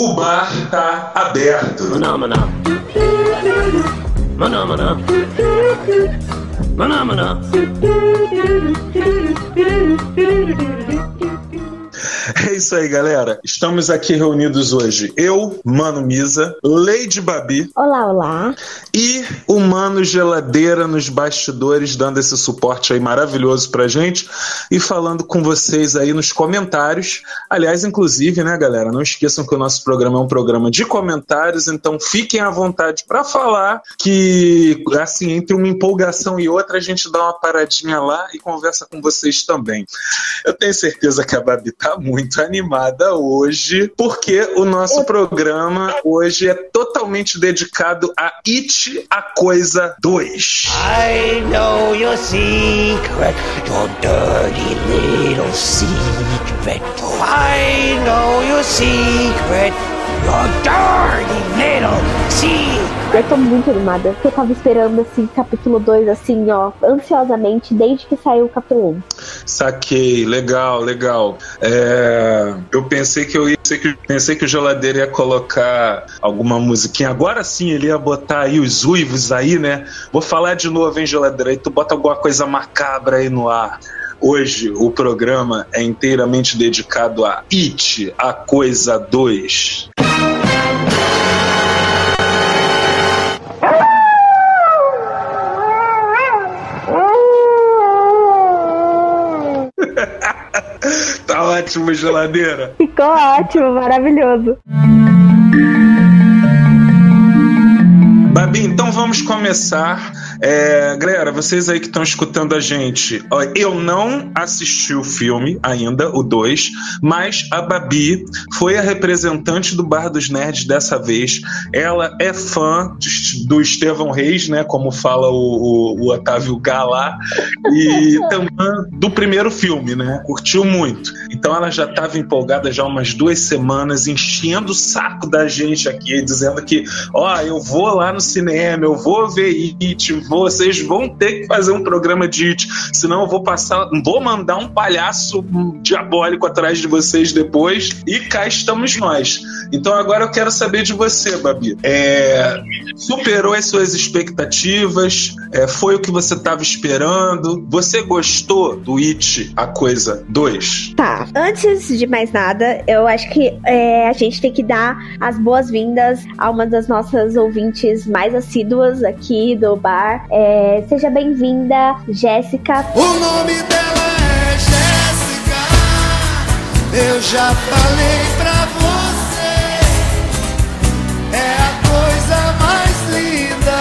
O bar tá aberto. Maná, maná. Maná, maná. Maná, maná. É isso aí, galera. Estamos aqui reunidos hoje. Eu, Mano Misa, Lady Babi Olá, olá. e o Mano Geladeira nos bastidores, dando esse suporte aí maravilhoso pra gente e falando com vocês aí nos comentários. Aliás, inclusive, né, galera, não esqueçam que o nosso programa é um programa de comentários, então fiquem à vontade pra falar que, assim, entre uma empolgação e outra, a gente dá uma paradinha lá e conversa com vocês também. Eu tenho certeza que a Babi tá muito animada hoje, porque o nosso programa hoje é totalmente dedicado a It a Coisa 2. I know your secret, your dirty little secret. I know your secret, Eu tô muito animada, porque eu tava esperando, assim, capítulo 2, assim, ó, ansiosamente, desde que saiu o capítulo 1. Saquei, legal, legal. É, eu pensei que eu ia pensei que, pensei que o geladeiro ia colocar alguma musiquinha. Agora sim ele ia botar aí os uivos aí, né? Vou falar de novo, hein, geladeiro? Aí tu bota alguma coisa macabra aí no ar. Hoje o programa é inteiramente dedicado a It, a Coisa 2. Tá ótimo, geladeira. Ficou ótimo, maravilhoso. Babi, então vamos começar. É, galera, vocês aí que estão escutando a gente, ó, eu não assisti o filme ainda, o 2, mas a Babi foi a representante do Bar dos Nerds dessa vez. Ela é fã de- do Estevão Reis, né? Como fala o, o, o Otávio Galá, e também do primeiro filme, né? Curtiu muito. Então ela já estava empolgada já há umas duas semanas, enchendo o saco da gente aqui, dizendo que, ó, eu vou lá no cinema, eu vou ver It, vocês vão ter que fazer um programa de It, senão eu vou passar, vou mandar um palhaço diabólico atrás de vocês depois, e cá estamos nós. Então agora eu quero saber de você, Babi. É, superou as suas expectativas? É, foi o que você estava esperando? Você gostou do It, a coisa 2? Tá, antes de mais nada, eu acho que é, a gente tem que dar as boas-vindas a uma das nossas ouvintes mais assíduas aqui do bar. É, seja bem-vinda, Jéssica. O nome dela é Jéssica. Eu já falei pra você. É a coisa mais linda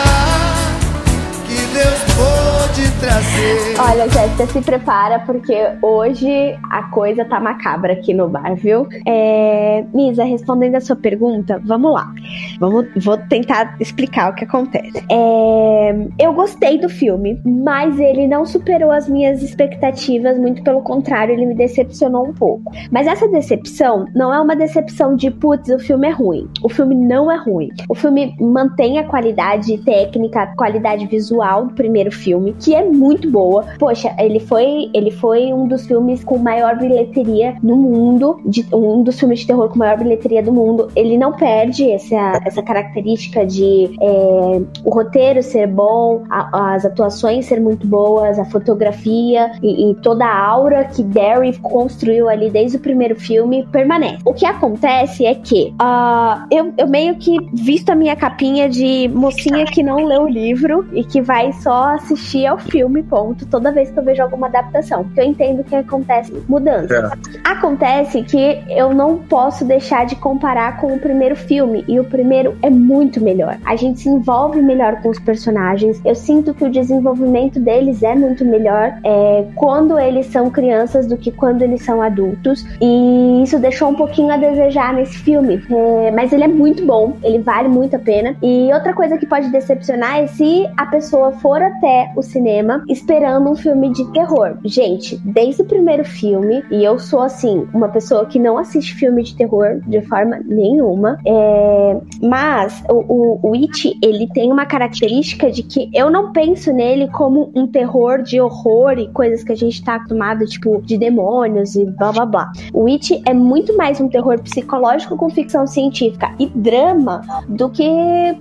que Deus pôde trazer. Olha, Jéssica, se prepara, porque hoje a coisa tá macabra aqui no bar, viu? É, Misa, respondendo a sua pergunta, vamos lá. Vamos, vou tentar explicar o que acontece. É, eu gostei do filme, mas ele não superou as minhas expectativas, muito pelo contrário, ele me decepcionou um pouco. Mas essa decepção não é uma decepção de putz, o filme é ruim. O filme não é ruim. O filme mantém a qualidade técnica, a qualidade visual do primeiro filme, que é muito boa. Poxa, ele foi, ele foi um dos filmes com maior bilheteria no mundo, de, um dos filmes de terror com maior bilheteria do mundo. Ele não perde essa, essa característica de é, o roteiro ser bom, a- as atuações ser muito boas, a fotografia e, e toda a aura que Barry construiu ali desde o primeiro filme permanece. O que acontece é que ah, eu, eu meio que visto a minha capinha de mocinha que não leu o livro e que vai só assistir ao filme, ponto, toda vez que eu vejo alguma adaptação. Porque eu entendo que acontece mudança. Acontece que eu não posso deixar de comparar com o primeiro filme. E o primeiro é muito melhor. A gente se envolve melhor com os personagens. Eu sinto que o desenvolvimento deles é muito melhor é, quando eles são crianças do que quando eles são adultos. E isso deixou um pouquinho a desejar nesse filme. É, mas ele é muito bom. Ele vale muito a pena. E outra coisa que pode decepcionar é se a pessoa for até o cinema esperando um filme de terror. Gente, desde o primeiro filme, e eu sou assim, uma pessoa que não assiste filme de terror de forma nenhuma, é... mas o, o, o It, ele tem uma característica de que eu não penso nele como um terror de horror e coisas que a gente tá acostumado, tipo, de demônios e blá blá blá. O It é muito mais um terror psicológico com ficção científica e drama do que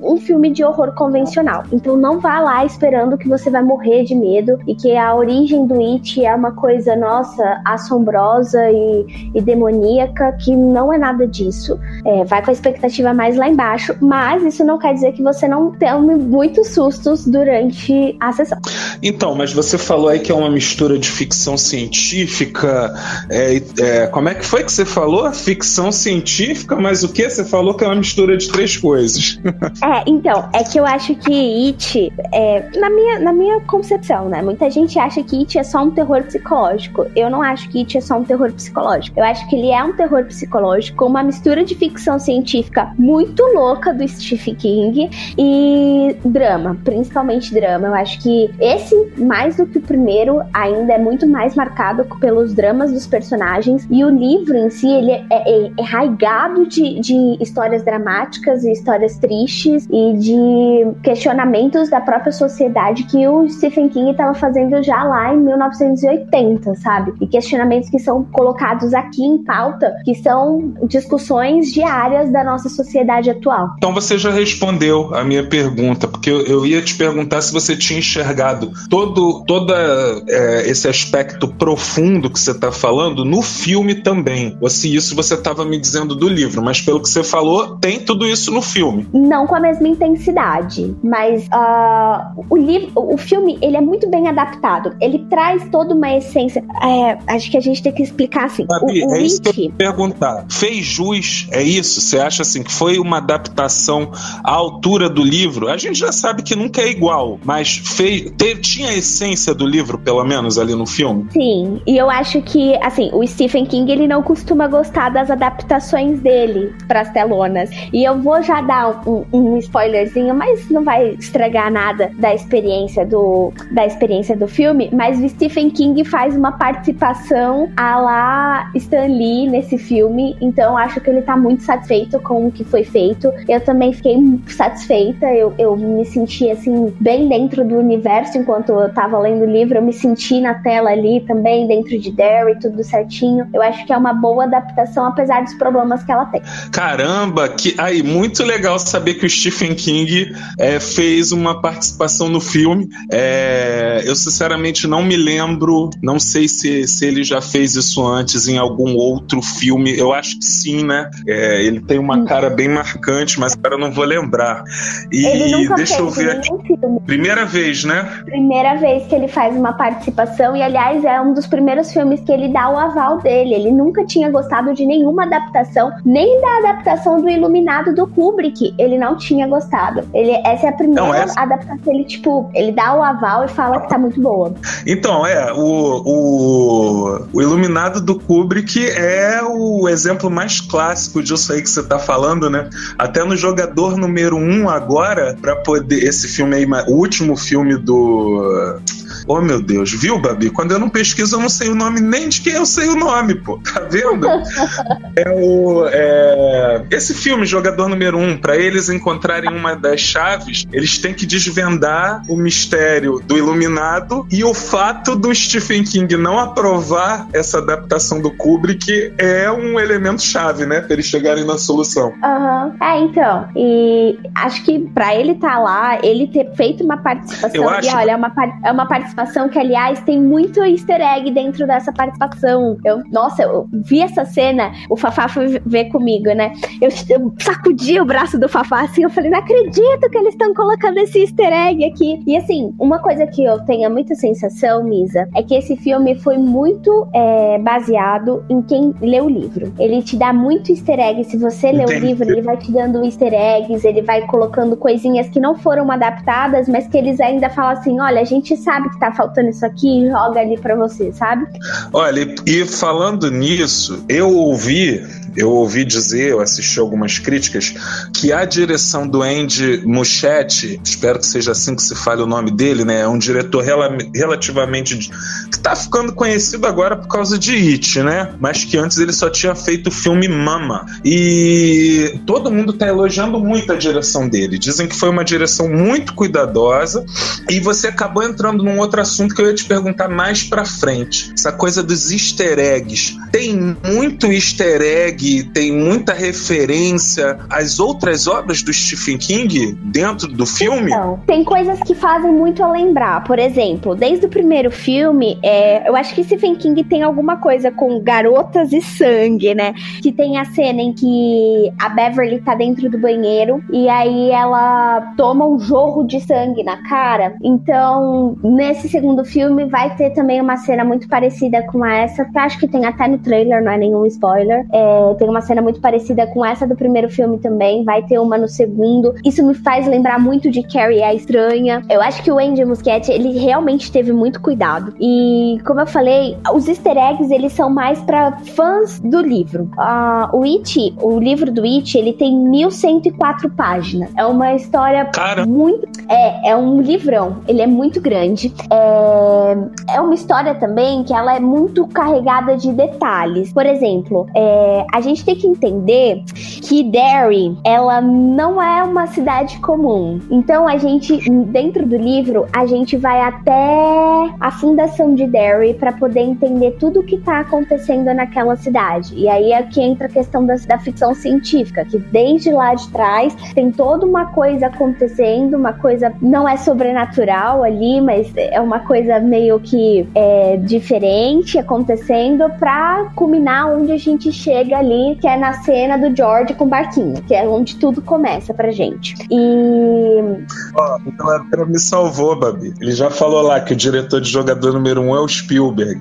um filme de horror convencional. Então não vá lá esperando que você vai morrer de medo e que a origem do It é uma coisa, nossa, assombrosa e, e demoníaca, que não é nada disso. É, vai com a expectativa mais lá embaixo, mas isso não quer dizer que você não tome muitos sustos durante a sessão. Então, mas você falou aí que é uma mistura de ficção científica. É, é, como é que foi que você falou? Ficção científica, mas o que? Você falou que é uma mistura de três coisas. é, então, é que eu acho que It, é, na, minha, na minha concepção, né? Muita gente acha que It é só um terror psicológico. Eu não acho que It é só um terror psicológico. Eu acho que ele é um terror psicológico uma mistura de ficção científica muito louca do Stephen King e drama, principalmente drama. Eu acho que esse, mais do que o primeiro, ainda é muito mais marcado pelos dramas dos personagens e o livro em si, ele é, é, é raigado de, de histórias dramáticas e histórias tristes e de questionamentos da própria sociedade que o Stephen King estava fazendo já lá em 1980, sabe? E questionamentos que são colocados aqui em pauta, que são discussões diárias da nossa sociedade atual. Então você já respondeu a minha pergunta, porque eu, eu ia te perguntar se você tinha enxergado todo, todo é, esse aspecto profundo que você está falando no filme também, ou se isso você estava me dizendo do livro, mas pelo que você falou, tem tudo isso no filme. Não com a mesma intensidade, mas uh, o livro, o filme, ele é muito bem adaptado. Ele traz toda uma essência. É, acho que a gente tem que explicar assim. O, o é isso que eu ia perguntar. Fez jus? É isso? Você acha assim que foi uma adaptação à altura do livro? A gente já sabe que nunca é igual, mas fez, teve, tinha a essência do livro, pelo menos ali no filme. Sim, e eu acho que assim o Stephen King ele não costuma gostar das adaptações dele para as telonas. E eu vou já dar um, um spoilerzinho, mas não vai estragar nada da experiência do da experiência do filme. Mas o Stephen King faz uma participação a lá Stan Lee nesse filme, então acho que ele tá muito satisfeito com o que foi feito. Eu também fiquei satisfeita, eu, eu me senti assim bem dentro do universo enquanto eu tava lendo o livro, eu me senti na tela ali também dentro de Derry, tudo certinho. Eu acho que é uma boa adaptação apesar dos problemas que ela tem. Caramba, que aí muito legal saber que o Stephen King é, fez uma participação no filme. É, eu sinceramente não me lembro, não sei se, se ele já fez isso antes em algum outro filme. Eu acho que sim, né? É, ele tem uma cara bem marcante, mas agora eu não vou lembrar. E deixa eu ver aqui. Filme. Primeira vez, né? Primeira vez que ele faz uma participação, e aliás, é um dos primeiros filmes que ele dá o aval dele. Ele nunca tinha gostado de nenhuma adaptação, nem da adaptação do Iluminado do Kubrick. Ele não tinha gostado. Ele, essa é a primeira não, essa... adaptação. Ele, tipo, ele dá o aval e fala que tá muito boa. Então, é, o, o, o Iluminado do Kubrick é o exemplo mais clássico disso aí que você tá falando, né? Até no jogador número um agora, para poder. Esse filme aí, o último filme do. Oh, meu Deus, viu, Babi? Quando eu não pesquiso, eu não sei o nome nem de quem eu sei o nome, pô. Tá vendo? é o. É... Esse filme, Jogador Número 1, um, para eles encontrarem uma das chaves, eles têm que desvendar o mistério do Iluminado e o fato do Stephen King não aprovar essa adaptação do Kubrick é um elemento chave, né? Pra eles chegarem na solução. Aham. Uhum. É, então. E acho que para ele estar tá lá, ele ter feito uma participação. Eu acho... E olha, é uma, é uma participação que, aliás, tem muito easter egg dentro dessa participação. Eu, nossa, eu vi essa cena, o Fafá foi ver comigo, né? Eu, eu sacudi o braço do Fafá assim, eu falei, não acredito que eles estão colocando esse easter egg aqui. E assim, uma coisa que eu tenho muita sensação, Misa, é que esse filme foi muito é, baseado em quem lê o livro. Ele te dá muito easter egg. Se você lê o livro, ele vai te dando easter eggs, ele vai colocando coisinhas que não foram adaptadas, mas que eles ainda falam assim: olha, a gente sabe que tá faltando isso aqui, joga ali pra você, sabe? Olha, e falando nisso, eu ouvi eu ouvi dizer, eu assisti algumas críticas, que a direção do Andy Muschietti, espero que seja assim que se fale o nome dele, né? É um diretor rela relativamente. que tá ficando conhecido agora por causa de It, né? Mas que antes ele só tinha feito o filme Mama. E todo mundo tá elogiando muito a direção dele. Dizem que foi uma direção muito cuidadosa. E você acabou entrando num outro assunto que eu ia te perguntar mais pra frente. Essa coisa dos easter eggs. Tem muito easter egg, tem muita referência às outras obras do Stephen King dentro do filme? Então, tem coisas que fazem muito a lembrar. Por exemplo, desde o primeiro filme, é, eu acho que Stephen King tem alguma coisa com garotas e sangue, né? Que tem a cena em que a Beverly tá dentro do banheiro e aí ela toma um jorro de sangue na cara. Então, nesse segundo filme, vai ter também uma cena muito parecida com essa, que acho que tem até no trailer, não é nenhum spoiler. É, tem uma cena muito parecida com essa do primeiro filme também, vai ter uma no segundo. Isso me faz lembrar muito de Carrie a Estranha. Eu acho que o Andy Muschietti, ele realmente teve muito cuidado. E, como eu falei, os easter eggs, eles são mais para fãs do livro. Uh, o It, o livro do It, ele tem 1104 páginas. É uma história Cara. muito... É, é um livrão. Ele é muito grande. É, é uma história também que ela é muito carregada de detalhes. Por exemplo, é, a gente tem que entender que Derry, ela não é uma cidade comum. Então a gente, dentro do livro, a gente vai até a fundação de Derry para poder entender tudo o que tá acontecendo naquela cidade. E aí é que entra a questão da, da ficção científica, que desde lá de trás tem toda uma coisa acontecendo, uma coisa não é sobrenatural ali, mas é uma coisa meio que é, diferente acontecendo para culminar onde a gente chega que é na cena do George com o barquinho, que é onde tudo começa pra gente. E. Ó, oh, então a me salvou, Babi. Ele já falou lá que o diretor de jogador número um é o Spielberg.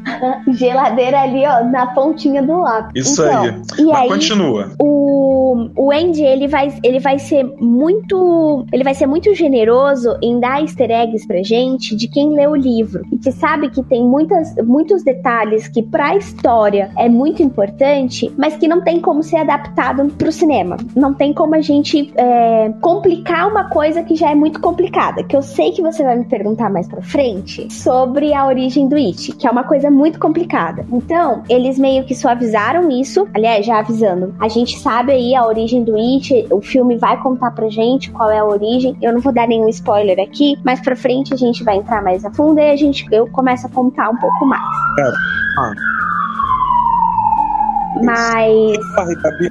Geladeira ali, ó, na pontinha do lápis. Isso então, aí. Mas aí, continua. O, o Andy, ele vai, ele vai ser muito. Ele vai ser muito generoso em dar easter eggs pra gente de quem lê o livro. E que sabe que tem muitas, muitos detalhes que pra história é muito importante, mas que não tem como ser adaptado pro cinema. Não tem como a gente é, complicar uma coisa que já é muito complicada. Que eu sei que você vai me perguntar mais pra frente sobre a origem do It, que é uma coisa muito complicada. Então, eles meio que suavizaram isso. Aliás, já avisando, a gente sabe aí a origem do It, o filme vai contar pra gente qual é a origem. Eu não vou dar nenhum spoiler aqui, mas pra frente a gente vai entrar mais a fundo e a gente, eu começo a contar um pouco mais. É. Ah. Mas.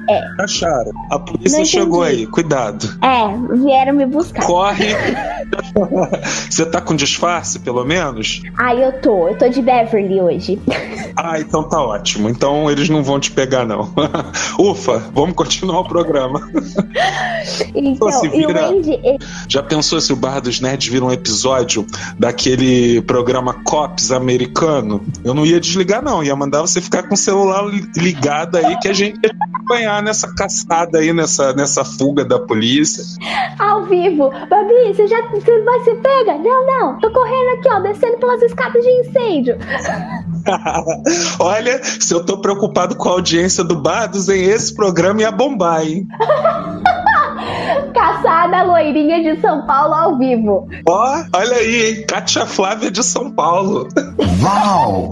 É. Acharam. A polícia chegou aí, cuidado. É, vieram me buscar. Corre. Você tá com disfarce, pelo menos? Ah, eu tô. Eu tô de Beverly hoje. Ah, então tá ótimo. Então eles não vão te pegar, não. Ufa, vamos continuar o programa. Então, se vira... Andy... Já pensou se o Bar dos Nerds vira um episódio daquele programa Cops americano? Eu não ia desligar, não. Ia mandar você ficar com o celular ligado aí que a gente ia acompanhar nessa caçada aí, nessa, nessa fuga da polícia. Ao vivo. Babi, você já você vai ser pega? Não, não. Tô correndo aqui, ó, descendo pelas escadas de incêndio. Olha, se eu tô preocupado com a audiência do Bardos, em esse programa ia bombar, hein? Caçada loirinha de São Paulo ao vivo. Ó, oh, olha aí, hein? Kátia Flávia de São Paulo. Uau!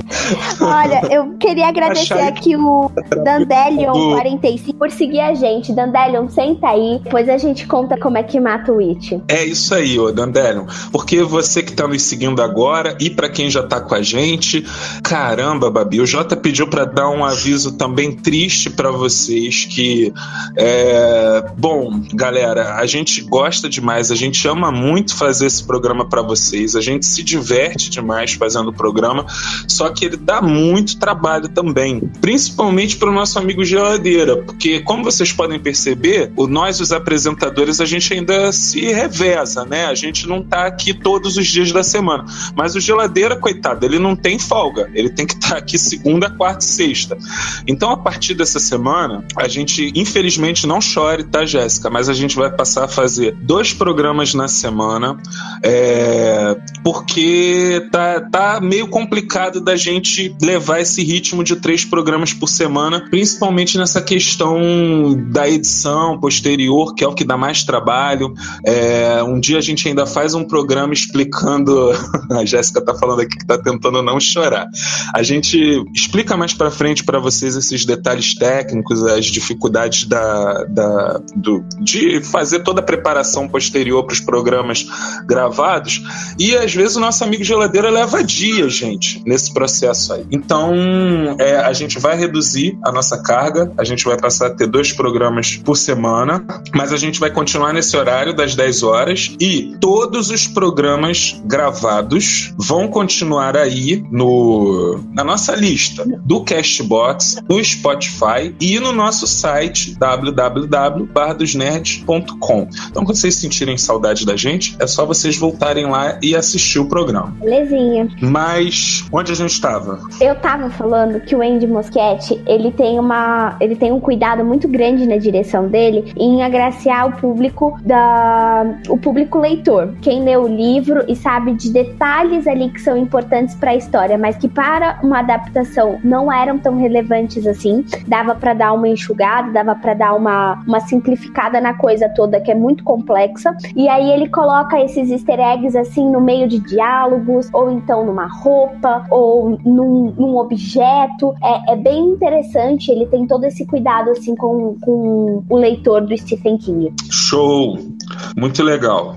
Olha, eu queria agradecer Achai... aqui o Dandelion45 por seguir a gente. Dandelion, senta aí, depois a gente conta como é que mata o It. É isso aí, ô Dandelion. Porque você que tá nos seguindo agora e para quem já tá com a gente, caramba, Babi, o Jota pediu para dar um aviso também triste para vocês que é, bom, galera, a gente gosta demais, a gente ama muito fazer esse programa para vocês, a gente se diverte demais fazendo o programa, só que ele dá muito trabalho também, principalmente para o nosso amigo Geladeira, porque como vocês podem perceber, o, nós, os apresentadores, a gente ainda se reveza, né? A gente não tá aqui todos os dias da semana, mas o Geladeira, coitado, ele não tem folga, ele tem que estar tá aqui segunda, quarta e sexta. Então, a partir dessa semana, a gente, infelizmente, não chore, tá, Jéssica? Mas a gente vai passar fazer dois programas na semana, é, porque tá, tá meio complicado da gente levar esse ritmo de três programas por semana, principalmente nessa questão da edição posterior, que é o que dá mais trabalho. É, um dia a gente ainda faz um programa explicando. A Jéssica tá falando aqui que tá tentando não chorar. A gente explica mais para frente para vocês esses detalhes técnicos, as dificuldades da, da, do, de fazer toda a preparação posterior para os programas gravados. E às vezes o nosso amigo geladeira leva dias, gente, nesse processo aí. Então é, a gente vai reduzir a nossa carga, a gente vai passar a ter dois programas por semana, mas a gente vai continuar nesse horário das 10 horas e todos os programas gravados vão continuar aí no, na nossa lista do Castbox, no Spotify e no nosso site www.bardosnerds.com. Então, quando vocês sentirem saudade da gente, é só vocês voltarem lá e assistir o programa. Belezinha. Mas onde a gente estava? Eu tava falando que o Andy Moschetti, ele tem uma, ele tem um cuidado muito grande na direção dele em agraciar o público da o público leitor. Quem lê o livro e sabe de detalhes ali que são importantes para a história, mas que para uma adaptação não eram tão relevantes assim. Dava para dar uma enxugada, dava para dar uma, uma simplificada na coisa toda que é muito complexa. E aí ele coloca esses easter eggs assim no meio de diálogos, ou então numa roupa, ou num, num objeto. É, é, bem interessante, ele tem todo esse cuidado assim com, com o leitor do Stephen King. Show! Muito legal.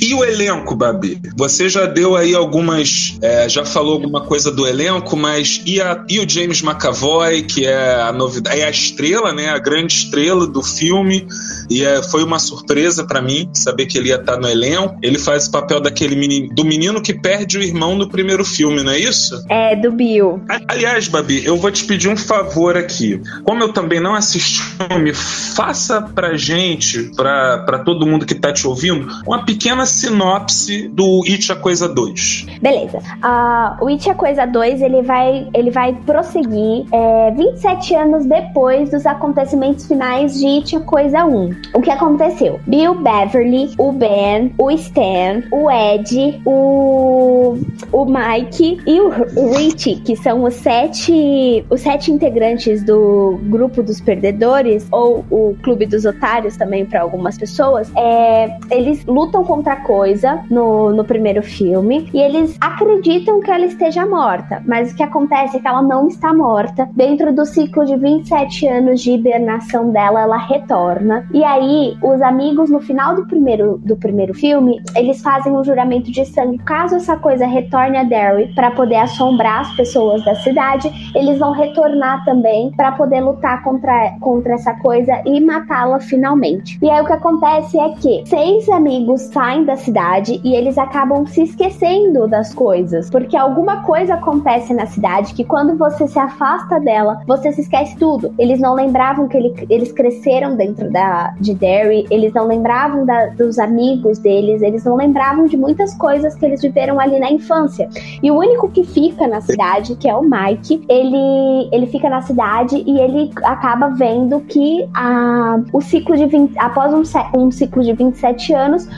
E o elenco, Babi? Você já deu aí algumas. É, já falou alguma coisa do elenco, mas e, a, e o James McAvoy, que é a novidade, é a estrela, né? A grande estrela do filme. E é, foi uma surpresa para mim saber que ele ia estar no elenco. Ele faz o papel daquele menino, do menino que perde o irmão no primeiro filme, não é isso? É, do Bill. Aliás, Babi, eu vou te pedir um favor aqui. Como eu também não assisti o filme, faça pra gente, pra, pra todo mundo que tá te ouvindo, uma pequena sinopse do It a Coisa 2. Beleza. Uh, o It a Coisa 2 ele vai, ele vai prosseguir é, 27 anos depois dos acontecimentos finais de It a Coisa 1. O que aconteceu? Bill Beverly, o Ben, o Stan, o Ed, o, o Mike e o, o Richie, que são os sete, os sete integrantes do grupo dos perdedores, ou o clube dos otários também para algumas pessoas, é, eles lutam contra coisa no, no primeiro filme e eles acreditam que ela esteja morta, mas o que acontece é que ela não está morta. Dentro do ciclo de 27 anos de hibernação dela, ela retorna. E aí, os amigos, no final do primeiro, do primeiro filme, eles fazem um juramento de sangue. Caso essa coisa retorne a Derry para poder assombrar as pessoas da cidade, eles vão retornar também para poder lutar contra, contra essa coisa e matá-la finalmente. E aí o que acontece é que seis amigos saem da cidade e eles acabam se esquecendo das coisas, porque alguma coisa acontece na cidade que quando você se afasta dela, você se esquece tudo. Eles não lembravam que ele, eles cresceram dentro da, de Derry, eles não lembravam da, dos amigos deles, eles não lembravam de muitas coisas que eles viveram ali na infância. E o único que fica na cidade, que é o Mike, ele, ele fica na cidade e ele acaba vendo que a, o ciclo de 20, após um, um ciclo de 27 anos,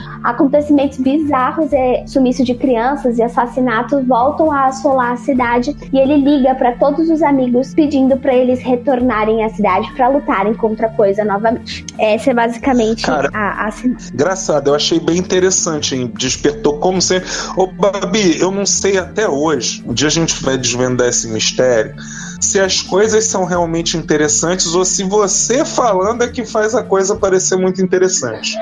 acontecimentos bizarros, é, sumiço de crianças e assassinatos voltam a assolar a cidade e ele liga para todos os amigos pedindo para eles retornarem à cidade para lutarem contra a coisa novamente. Essa é basicamente Cara, a, a Engraçado, eu achei bem interessante, hein? Despertou como sempre. Ô, Babi, eu não sei até hoje. Um dia a gente vai desvendar esse mistério se as coisas são realmente interessantes ou se você falando é que faz a coisa parecer muito interessante.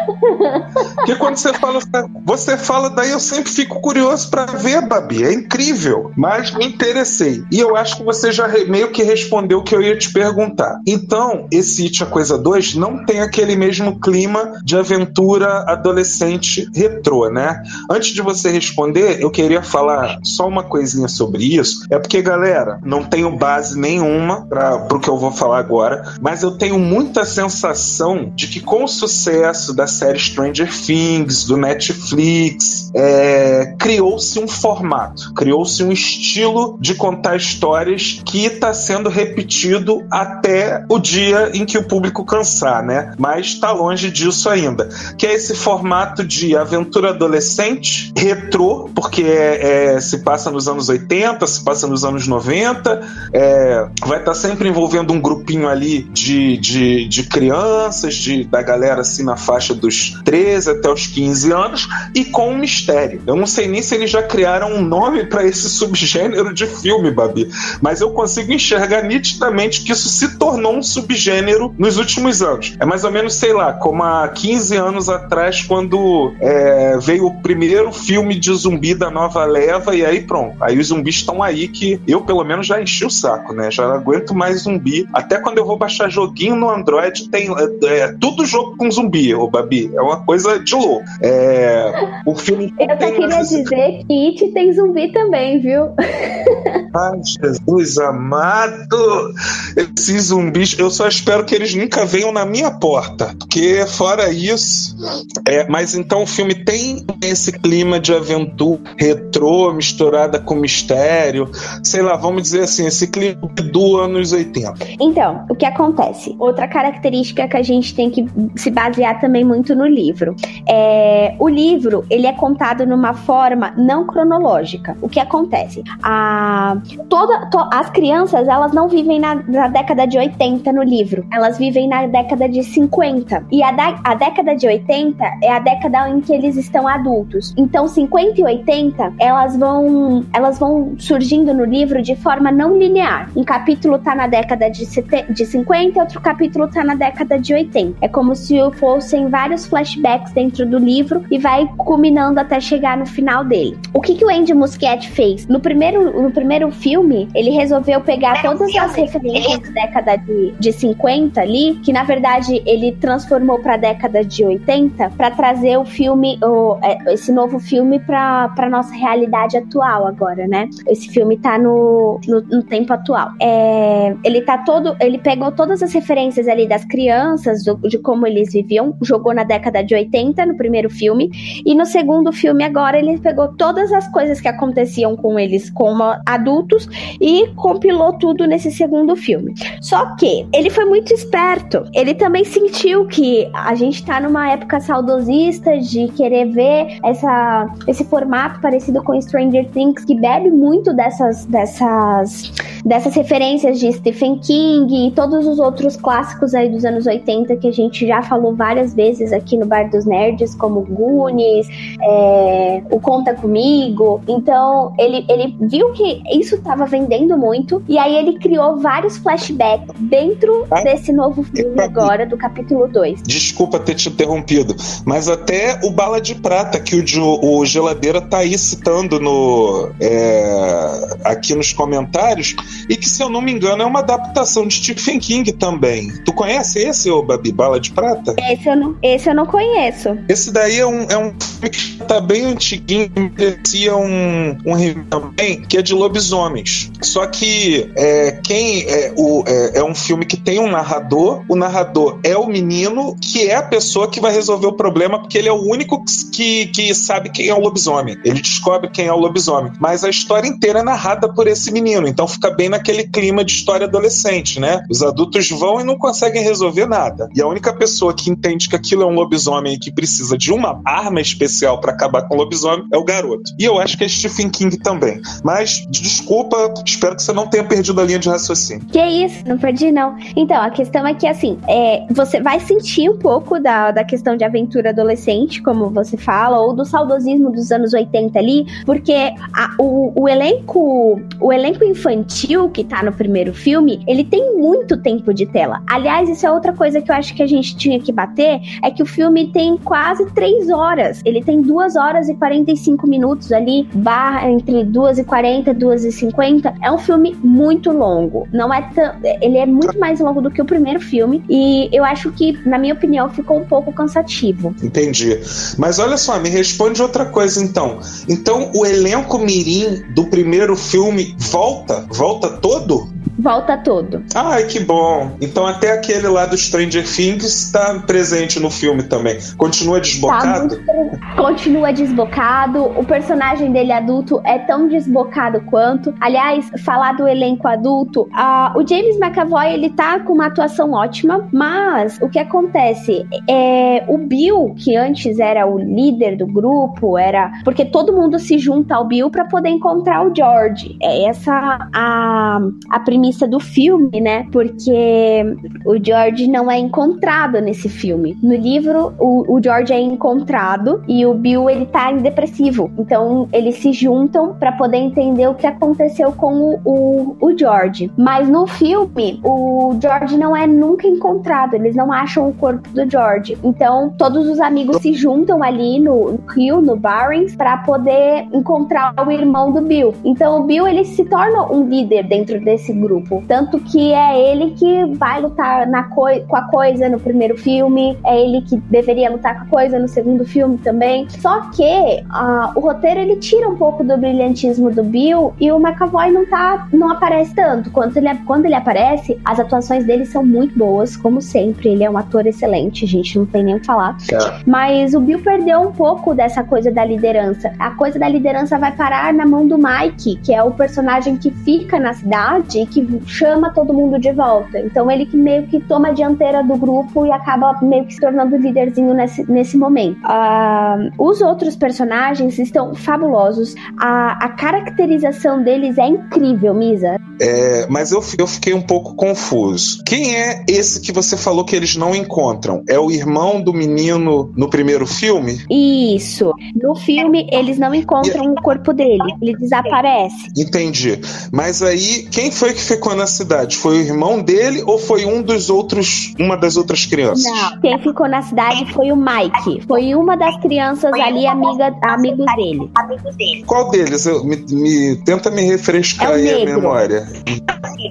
Porque quando você fala, você fala, daí eu sempre fico curioso para ver, Babi. É incrível. Mas me interessei. E eu acho que você já meio que respondeu o que eu ia te perguntar. Então, esse It a Coisa 2 não tem aquele mesmo clima de aventura adolescente retrô, né? Antes de você responder, eu queria falar só uma coisinha sobre isso. É porque, galera, não tenho base base nenhuma para o que eu vou falar agora, mas eu tenho muita sensação de que com o sucesso da série Stranger Things, do Netflix, é, criou-se um formato, criou-se um estilo de contar histórias que está sendo repetido até o dia em que o público cansar, né? Mas está longe disso ainda. Que é esse formato de aventura adolescente, retrô, porque é, é, se passa nos anos 80, se passa nos anos 90, é, vai estar tá sempre envolvendo um grupinho ali de, de, de crianças, de, da galera assim na faixa dos 13 até os 15 anos, e com um mistério. Eu não sei nem se eles já criaram um nome para esse subgênero de filme, Babi, mas eu consigo enxergar nitidamente que isso se tornou um subgênero nos últimos anos. É mais ou menos, sei lá, como há 15 anos atrás, quando é, veio o primeiro filme de zumbi da nova leva, e aí pronto. Aí os zumbis estão aí que eu, pelo menos, já enchi o saco, né? Já não aguento mais zumbi. Até quando eu vou baixar joguinho no Android, tem é, é tudo jogo com zumbi, ô Babi. É uma coisa de louco. É, o filme. Eu só queria dizer que It tem zumbi também, viu? Ai, Jesus amado! Esses zumbis, eu só espero que eles nunca venham na minha porta. Porque, fora isso. É, mas então o filme tem esse clima de aventura retrô misturada com mistério. Sei lá, vamos dizer assim, esse clima do anos 80. Então, o que acontece? Outra característica que a gente tem que se basear também muito no livro. É, o livro, ele é contado numa forma não cronológica. O que acontece? A, toda, to, as crianças, elas não vivem na, na, década de 80 no livro. Elas vivem na década de 50. E a, da, a década de 80 é a década em que eles estão adultos. Então, 50 e 80, elas vão, elas vão surgindo no livro de forma não linear. Um capítulo tá na década de, de 50, outro capítulo tá na década de 80. É como se fossem vários flashbacks dentro do livro e vai culminando até chegar no final dele. O que, que o Andy Muschietti fez? No primeiro, no primeiro filme, ele resolveu pegar todas as referências da década de, de 50 ali, que na verdade ele transformou pra década de 80, para trazer o filme, o, é, esse novo filme pra, pra nossa realidade atual agora, né? Esse filme tá no, no, no tempo atual. É, ele tá todo, ele pegou todas as referências ali das crianças, do, de como eles viviam, jogou na década de 80 no primeiro filme, e no segundo filme agora ele pegou todas as coisas que aconteciam com eles como adultos e compilou tudo nesse segundo filme. Só que ele foi muito esperto. Ele também sentiu que a gente tá numa época saudosista de querer ver essa, esse formato parecido com Stranger Things, que bebe muito dessas, dessas, dessas referências de Stephen King e todos os outros clássicos aí dos anos 80 que a gente já falou várias vezes aqui no Bar dos Nerds, como Goonies, é, o Conta Comigo. Então, ele, ele viu que isso estava vendendo muito e aí ele criou vários flashbacks dentro ah, desse novo filme agora, do capítulo 2. Desculpa ter te interrompido, mas até o Bala de Prata, que o, o Geladeira tá aí citando no, é, aqui nos comentários, e que, se eu não me engano, é uma adaptação de Stephen King também. Tu conhece esse, ô Babi, Bala de Prata? Esse eu não, esse eu não conheço. Esse daí é um, é um filme que tá bem antiguinho, merecia um, um também, que é de lobisomens. Só que é, quem é, o, é, é um filme que tem um narrador, o narrador é o menino, que é a pessoa que vai resolver o problema, porque ele é o único que, que sabe quem é o lobisomem. Ele descobre quem é o lobisomem. Mas a história inteira é narrada por esse menino, então fica bem naquele clima de história adolescente, né? Os adultos vão e não conseguem resolver nada. E a única pessoa que entende que aquilo é um lobisomem e que precisa de uma arma especial para acabar com o lobisomem é o garoto. E eu acho que é Stephen King também. Mas, desculpa, espero que você não tenha perdido a linha de raciocínio. Que isso, não perdi não. Então, a questão é que, assim, é, você vai sentir um pouco da, da questão de aventura adolescente, como você fala, ou do saudosismo dos anos 80 ali, porque a, o, o elenco o elenco infantil que tá no primeiro filme, ele tem muito tempo de tela. Aliás, isso é outra coisa que eu acho que a gente tinha que bater, é que o filme tem quase três horas. Ele tem duas horas e 45 minutos ali, barra entre duas e 40, duas e 50. É um filme muito longo. Não é tão, ele é muito mais longo do que o primeiro filme e eu acho que, na minha opinião, ficou um pouco cansativo. Entendi. Mas olha só, me responde outra coisa então. Então o elenco mirim do primeiro filme volta? Volta todo? volta todo. Ai, que bom. Então até aquele lá do Stranger Things está presente no filme também. Continua desbocado? Tá, continua desbocado. O personagem dele adulto é tão desbocado quanto. Aliás, falar do elenco adulto, uh, o James McAvoy ele tá com uma atuação ótima, mas o que acontece é o Bill, que antes era o líder do grupo, era porque todo mundo se junta ao Bill para poder encontrar o George. É essa a, a premissa do filme, né? Porque o George não é encontrado nesse filme. No livro, o, o George é encontrado e o Bill ele tá depressivo. Então eles se juntam para poder entender o que aconteceu com o, o, o George. Mas no filme, o George não é nunca encontrado. Eles não acham o corpo do George. Então todos os amigos se juntam ali no, no Rio, no Barrens, para poder encontrar o irmão do Bill. Então o Bill ele se torna um líder dentro desse grupo, tanto que é ele que vai lutar na com a coisa no primeiro filme, é ele que deveria lutar com a coisa no segundo filme também. Só que uh, o roteiro ele tira um pouco do brilhantismo do Bill e o McAvoy não tá, não aparece tanto. Quando ele, quando ele aparece, as atuações dele são muito boas, como sempre. Ele é um ator excelente, gente, não tem nem o que falar. É. Mas o Bill perdeu um pouco dessa coisa da liderança. A coisa da liderança vai parar na mão do Mike, que é o personagem que fica na cidade e que chama todo mundo de volta. Então ele que meio que toma a dianteira do grupo e acaba meio que se tornando líderzinho nesse, nesse momento. Uh, os outros personagens estão fabulosos. A, a caracterização deles é incrível, Misa. É, mas eu, eu fiquei um pouco confuso. Quem é esse que você falou que eles não encontram? É o irmão do menino no primeiro filme? Isso. No filme, eles não encontram e... o corpo dele. Ele desaparece. Entendi. Mas aí, quem foi que ficou na cidade? Foi o irmão dele ou foi um dos outros, uma das outras crianças? Não. Quem ficou na cidade foi o Mike. Foi uma das crianças ali, amiga, amigo dele. Qual deles? Eu, me, me, tenta me refrescar é aí negro. a memória.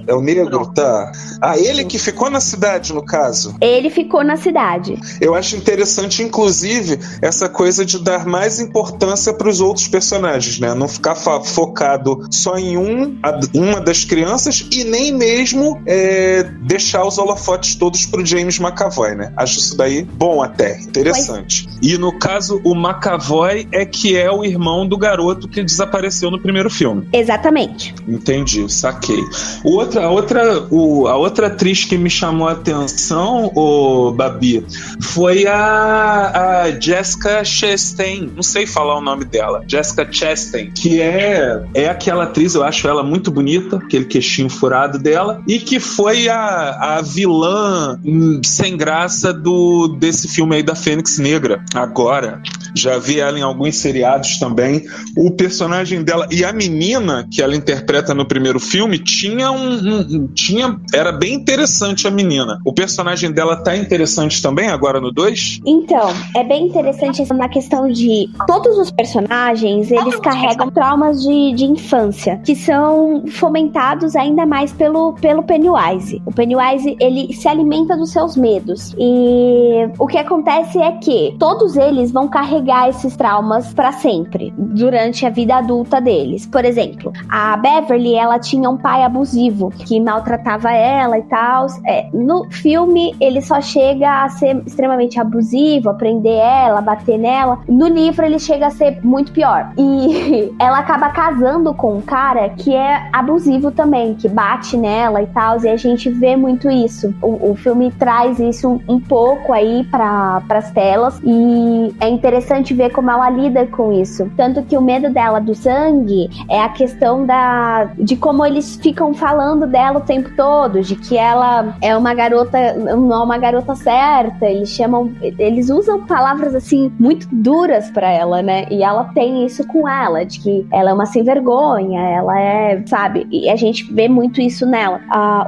É o negro, tá. Ah, ele que ficou na cidade, no caso. Ele ficou na cidade. Eu acho interessante, inclusive, essa coisa de dar mais importância para os outros personagens, né? Não ficar focado só em um, uma das crianças e nem mesmo é, deixar os holofotes todos pro James McAvoy, né? Acho isso daí bom até, interessante. E no caso, o McAvoy é que é o irmão do garoto que desapareceu no primeiro filme. Exatamente. Entendi, saquei. Outra, a outra, o, a outra atriz que me chamou a atenção, o Babi, foi a, a Jessica Chastain. Não sei falar o nome dela. Jessica Chastain, que é, é aquela atriz, eu acho ela muito bonita, aquele queixinho furado dela, e que foi a, a vilã sem graça do desse filme aí da Fênix Negra, agora. Já vi ela em alguns seriados também. O personagem dela e a menina que ela interpreta no primeiro filme tinha um, um, tinha era bem interessante a menina. O personagem dela tá interessante também agora no 2? Então, é bem interessante na questão de todos os personagens, eles carregam traumas de, de infância, que são fomentados ainda mais pelo, pelo Pennywise. O Pennywise, ele se alimenta dos seus medos. E o que acontece é que todos eles vão carregar esses traumas para sempre, durante a vida adulta deles. Por exemplo, a Beverly, ela tinha um pai abusivo que maltratava ela e tal. É, no filme, ele só chega a ser extremamente abusivo, prender ela, bater nela. No livro, ele chega a ser muito pior. E ela acaba casando com um cara que é abusivo também, que bate nela e tal. E a gente vê muito isso. O, o filme traz isso um, um pouco aí para as telas. E é interessante ver como ela lida com isso. Tanto que o medo dela do sangue é a questão da de como eles ficam falando dela o tempo todo, de que ela é uma garota, não é uma garota certa. Eles chamam, eles usam palavras assim muito duras para ela, né? E ela tem isso com ela, de que ela é uma sem vergonha, ela é, sabe? E a gente vê muito isso nela.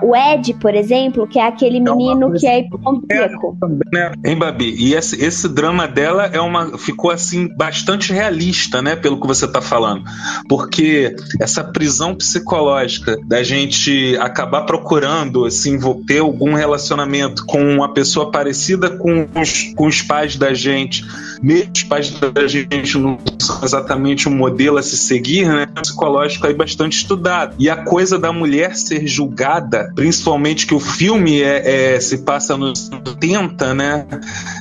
Uh, o Ed, por exemplo, que é aquele menino é que é hipocondríaco. Né? Hein, Babi? E esse, esse drama dela é uma ficou assim bastante realista, né? Pelo que você tá falando, porque essa prisão psicológica da gente acabar procurando assim ter algum relacionamento com uma pessoa parecida com os, com os pais da gente, mesmo os pais da gente não exatamente um modelo a se seguir, né? Psicológico aí bastante estudado. E a coisa da mulher ser julgada, principalmente que o filme é, é se passa nos 80, né?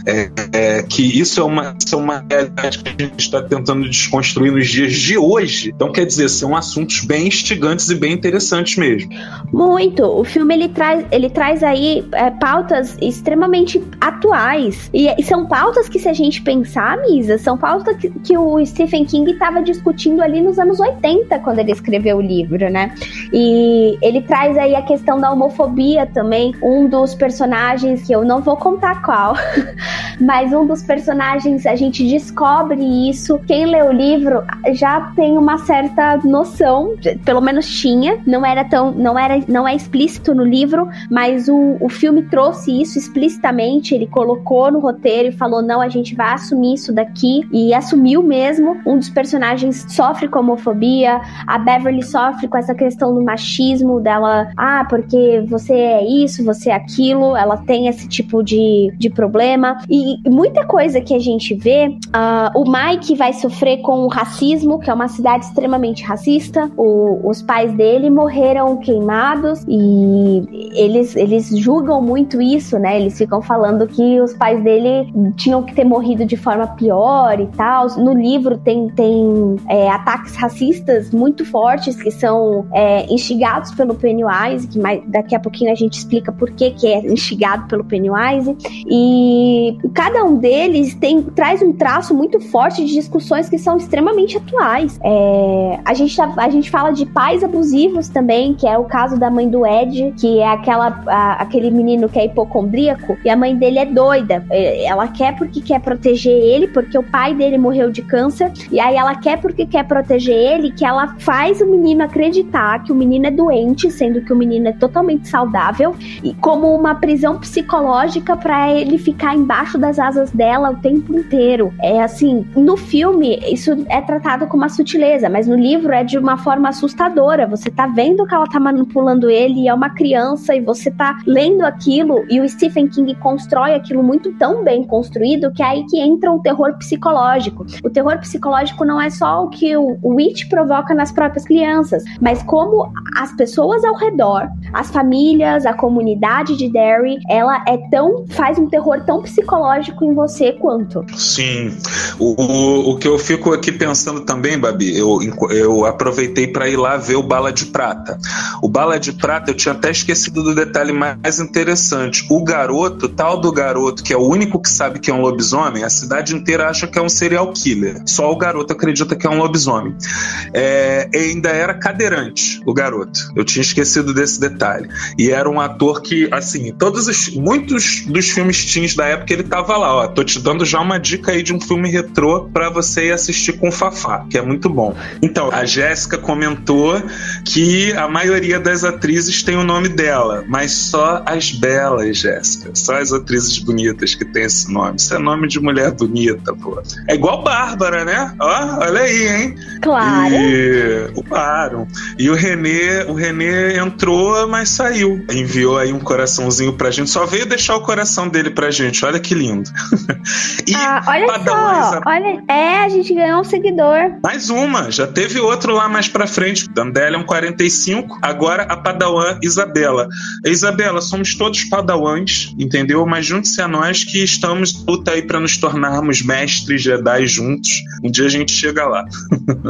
É, é, que isso é, uma, isso é uma realidade que a gente está tentando desconstruir nos dias de hoje. Então, quer dizer, são assuntos bem instigantes e bem interessantes mesmo. Muito. O filme ele traz, ele traz aí é, pautas extremamente atuais. E, e, são pautas que, se a gente pensar, Misa, são pautas que, que o Stephen King estava discutindo ali nos anos 80, quando ele escreveu o livro, né? E ele traz aí a questão da homofobia também. Um dos personagens, que eu não vou contar qual, mas um dos personagens, a gente descobre isso. Quem lê o livro já tem uma certa noção, pelo menos tinha, não era tão, não era, não é explícito no livro, mas o, o filme trouxe isso explicitamente, ele colocou no roteiro e falou: não, a gente vai assumir isso daqui, e assumiu mesmo. Um dos personagens sofre com homofobia, a Beverly sofre com essa questão do machismo dela, ah, porque você é isso, você é aquilo, ela tem esse tipo de, de problema, e muita coisa que a gente vê, uh, o Mike vai sofrer com o racismo, que é uma cidade extremamente racista, o, os pais dele morreram queimados e eles, eles julgam muito isso, né? Eles ficam falando que os pais dele tinham que ter morrido de forma pior e tal. No livro tem, tem é, ataques racistas muito fortes que são é, instigados pelo Pennywise, que mais, daqui a pouquinho a gente explica por que, que é instigado pelo Pennywise. E cada um deles tem, traz um traço muito forte de discussões que são extremamente atuais. É, a, gente tá, a gente fala de pais abusivos também, que é o caso da mãe do Ed, que é aquela, a, aquele menino que é hipocondríaco, e a mãe dele é doida. É, ela quer porque quer proteger ele, porque o pai dele morreu de câncer, e aí ela quer porque quer proteger ele, que ela faz o menino acreditar que o menino é doente, sendo que o menino é totalmente saudável, e como uma prisão psicológica para ele ficar embaixo das asas dela o tempo inteiro. É assim, no filme isso é tratado com uma sutileza, mas no livro é de uma forma assustadora. Você tá vendo que ela tá manipulando ele é uma criança e você tá lendo aquilo e o Stephen King constrói aquilo muito tão bem construído que é aí que entra um terror psicológico. O terror psicológico não é só o que o, o It provoca nas próprias crianças, mas como as pessoas ao redor, as famílias, a comunidade de Derry, ela é tão faz um terror tão psicológico em você quanto. Sim. O, o que eu fico aqui pensando também, Babi, eu, eu aproveitei para ir lá ver o Bala de Prata. O Bala de Prata, eu tinha até esquecido do detalhe mais interessante. O garoto, tal do garoto, que é o único que sabe que é um lobisomem, a cidade inteira acha que é um serial killer. Só o garoto acredita que é um lobisomem. É, ainda era cadeirante, o garoto. Eu tinha esquecido desse detalhe. E era um ator que, assim, todos os, muitos dos filmes teens da época ele tava lá, ó. Tô te dando já uma dica aí de um filme retrô para você ir assistir com o Fafá, que é muito bom. Então, a Jéssica comentou que a maioria das atrizes tem o nome dela, mas só as belas, Jéssica. Só as atrizes bonitas que tem esse nome. Isso é nome de mulher bonita, pô. É igual Bárbara, né? Ó, olha aí, hein? Claro. E, claro. E o Renê, o Renê entrou, mas saiu. Enviou aí um coraçãozinho pra gente. Só veio deixar o coração dele pra gente. Olha que lindo. e ah, olha só, olha, é, a gente ganhou um seguidor. Mais uma, já teve outro lá mais pra frente. Dandelion 45, agora a Padawan Isabela. Isabela, somos todos Padawans, entendeu? Mas junte-se a nós que estamos luta aí para nos tornarmos mestres Jedi juntos. Um dia a gente chega lá.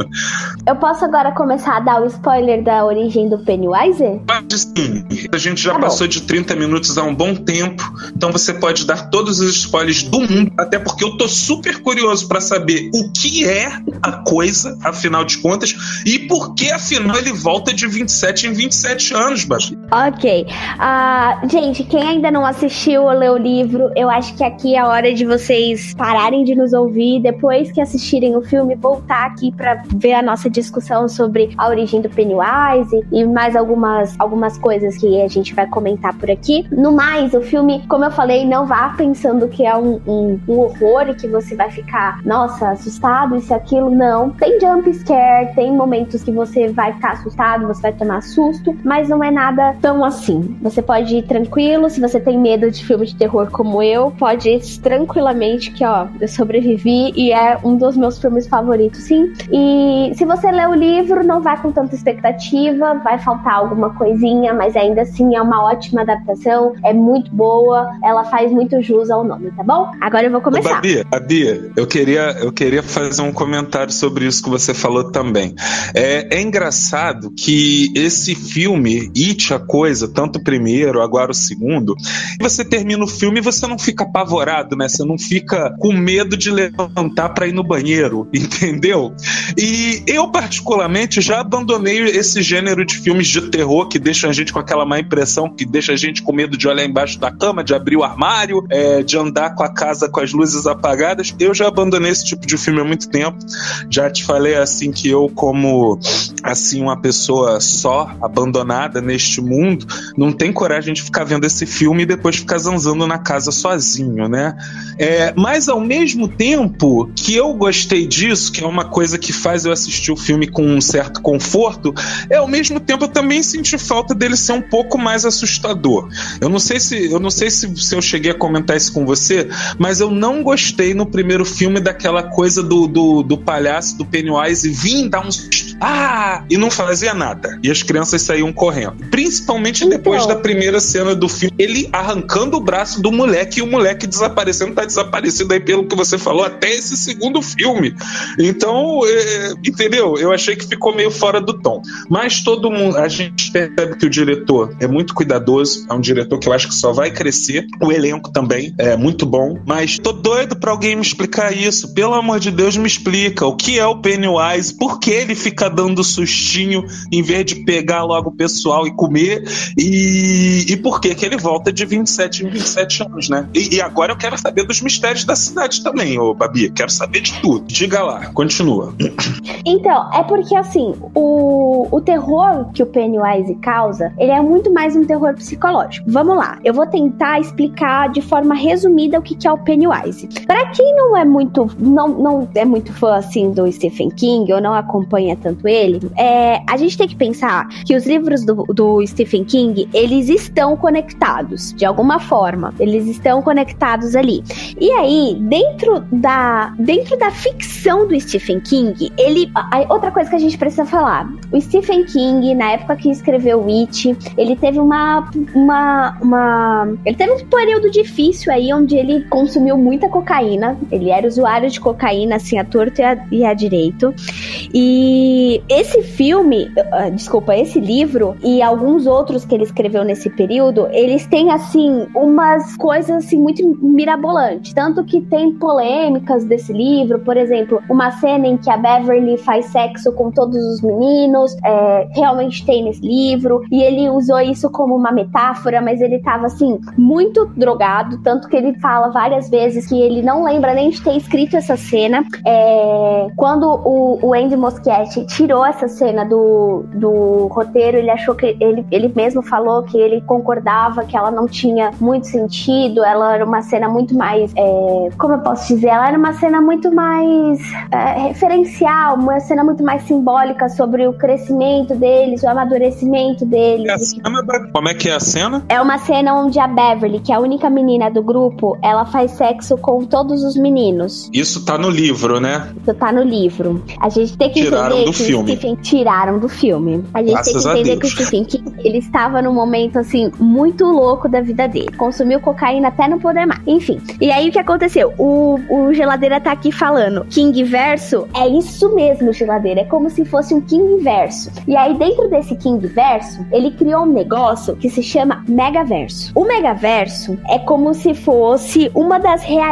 Eu posso agora começar a dar o spoiler da origem do Pennywise? Pode sim. A gente já tá passou de 30 minutos há um bom tempo, então você pode dar todos os spoilers do mundo, até porque eu tô super curioso para saber o que é a coisa, afinal de contas, e por que afinal ele volta de 27 em 27 anos, Babi. Ok. Uh, gente, quem ainda não assistiu ou leu o livro, eu acho que aqui é a hora de vocês pararem de nos ouvir, depois que assistirem o filme, voltar aqui para ver a nossa discussão sobre a origem do Pennywise e mais algumas, algumas coisas que a gente vai comentar por aqui. No mais, o filme, como eu falei, não vá pensando que é um, um, um terror e que você vai ficar, nossa, assustado, isso e aquilo. Não. Tem jump scare, tem momentos que você vai ficar assustado, você vai tomar susto, mas não é nada tão assim. Você pode ir tranquilo, se você tem medo de filme de terror como eu, pode ir tranquilamente que, ó, eu sobrevivi e é um dos meus filmes favoritos, sim. E se você lê o livro, não vai com tanta expectativa, vai faltar alguma coisinha, mas ainda assim é uma ótima adaptação, é muito boa, ela faz muito jus ao nome, tá bom? Agora eu vou começar. Babi, Babi, eu queria, eu queria fazer um comentário sobre isso que você falou também. É, é engraçado que esse filme, It, a coisa, tanto o primeiro, agora o segundo, você termina o filme e você não fica apavorado, né? Você não fica com medo de levantar para ir no banheiro, entendeu? E eu, particularmente, já abandonei esse gênero de filmes de terror que deixa a gente com aquela má impressão, que deixa a gente com medo de olhar embaixo da cama, de abrir o armário, é, de andar com a casa com as luzes apagadas. Eu já abandonei esse tipo de filme há muito tempo. Já te falei assim que eu, como assim uma pessoa só, abandonada neste mundo, não tem coragem de ficar vendo esse filme e depois ficar zanzando na casa sozinho, né? É, mas ao mesmo tempo que eu gostei disso, que é uma coisa que faz eu assistir o filme com um certo conforto, é ao mesmo tempo eu também senti falta dele ser um pouco mais assustador. Eu não sei se eu não sei se, se eu cheguei a comentar isso com você, mas eu não gostei no primeiro filme daquela coisa do, do, do palhaço do Pennywise vir dar um ah! E não fazia nada. E as crianças saíam correndo. Principalmente depois Então. da primeira cena do filme, ele arrancando o braço do moleque e o moleque desaparecendo, tá desaparecido aí pelo que você falou, até esse segundo filme. Então, é, entendeu? Eu achei que ficou meio fora do tom. Mas todo mundo, a gente percebe que o diretor é muito cuidadoso, é um diretor que eu acho que só vai crescer. O elenco também é muito bom. Mas tô doido pra alguém me explicar isso. Pelo amor de Deus, me explica. O que é o Pennywise? Por que ele fica dando sustinho em vez de pegar logo o pessoal e comer? E, e por que que ele volta de 27 em 27 anos, né? E, e agora eu quero saber dos mistérios da cidade também, ô Babi. Quero saber de tudo. Diga lá, continua. Então, é porque assim, o, o terror que o Pennywise causa, ele é muito mais um terror psicológico. Vamos lá, eu vou tentar explicar de forma resumida o que, que é o Pennywise. Pra quem não é muito, não, não é muito fã assim do Stephen King ou não acompanha tanto ele, é, a gente tem que pensar que os livros do, do Stephen King, eles estão conectados de alguma forma. Eles estão conectados ali. E aí, dentro da, dentro da ficção do Stephen King, ele. outra coisa que a gente precisa falar: o Stephen King, na época que escreveu It, ele teve uma, uma, uma. Ele teve um período difícil aí, onde ele consumiu muita cocaína. Ele era usuário de cocaína, assim, a torto e a, e a direito. E esse filme, ah, desculpa, esse livro e alguns outros que ele escreveu nesse período, eles têm assim umas coisas assim muito mirabolantes, tanto que tem polêmicas desse livro, por exemplo, uma cena em que a Beverly faz sexo com todos os meninos, é, realmente tem nesse livro, e ele usou isso como uma metáfora, mas ele tava assim muito drogado, tanto que ele fala várias vezes que ele não lembra nem de ter escrito essa cena. É, quando o, o Andy Moschetti tirou essa cena do, do roteiro, ele achou que ele, ele mesmo falou que ele concordava que ela não tinha muito sentido, ela era uma cena muito mais, é, como eu posso dizer, ela era uma cena muito mais é, referencial, uma cena muito mais simbólica sobre o crescimento deles, o amadurecimento deles. A cena? Como é que é a cena? É uma cena onde a Beverly, que é a única menina do grupo, ela faz sexo com todos os meninos. Isso tá no livro, né? Isso tá no livro. A gente tem que Tiraram entender do que filme. o Stephen tiraram do filme. A gente Graças tem que entender que o. Stephen King, ele estava num momento assim muito louco da vida dele. Consumiu cocaína até não poder mais. Enfim. E aí o que aconteceu? O, o geladeira tá aqui falando King verso é isso mesmo, geladeira. É como se fosse um King verso. E aí dentro desse King verso, ele criou um negócio que se chama Megaverso. O Megaverso é como se fosse uma das realidades